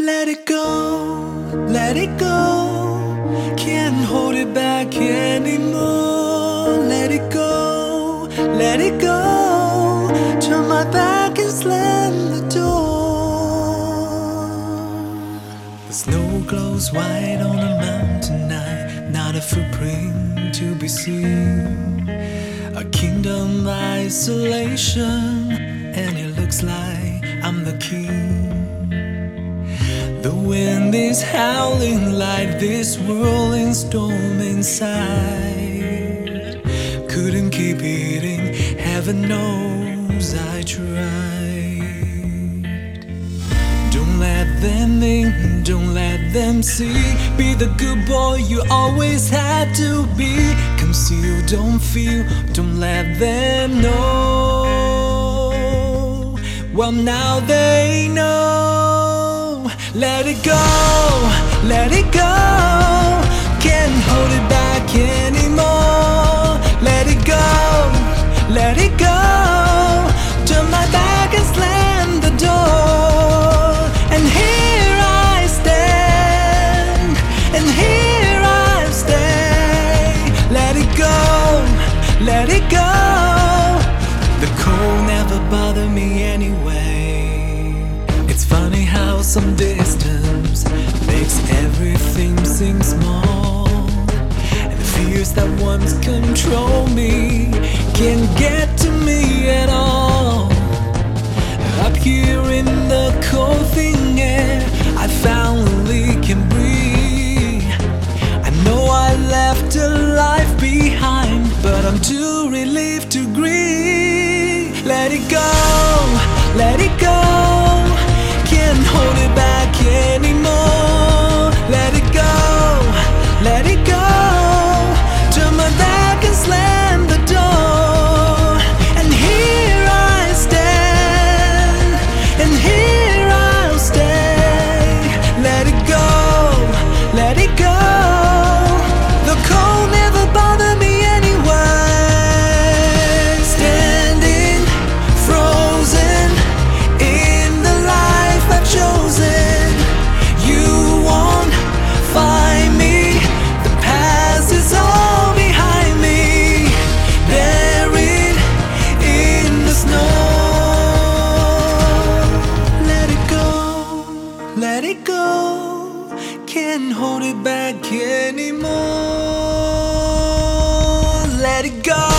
Let it go, let it go. Can't hold it back anymore. Let it go, let it go. Turn my back and slam the door. The snow glows white on a mountain night, not a footprint to be seen. A kingdom isolation, and it looks like I'm the king. The wind is howling like this whirling storm inside. Couldn't keep eating, heaven knows I tried. Don't let them in, don't let them see. Be the good boy you always had to be. Conceal, don't feel, don't let them know. Well, now they know. Let it go, let it go. Can't hold it back anymore. Let it go, let it go. Turn my back and slam the door. And here I stand, and here I stay. Let it go, let it go. The cold never bothered me anyway. It's funny how some distance makes everything seem small. And the fears that once control me can't get to me at all. Up here in the cold thing air, I finally can breathe. I know I left a life behind, but I'm too relieved to grieve. Let it go, let it go. Can't hold it back anymore. Let it go,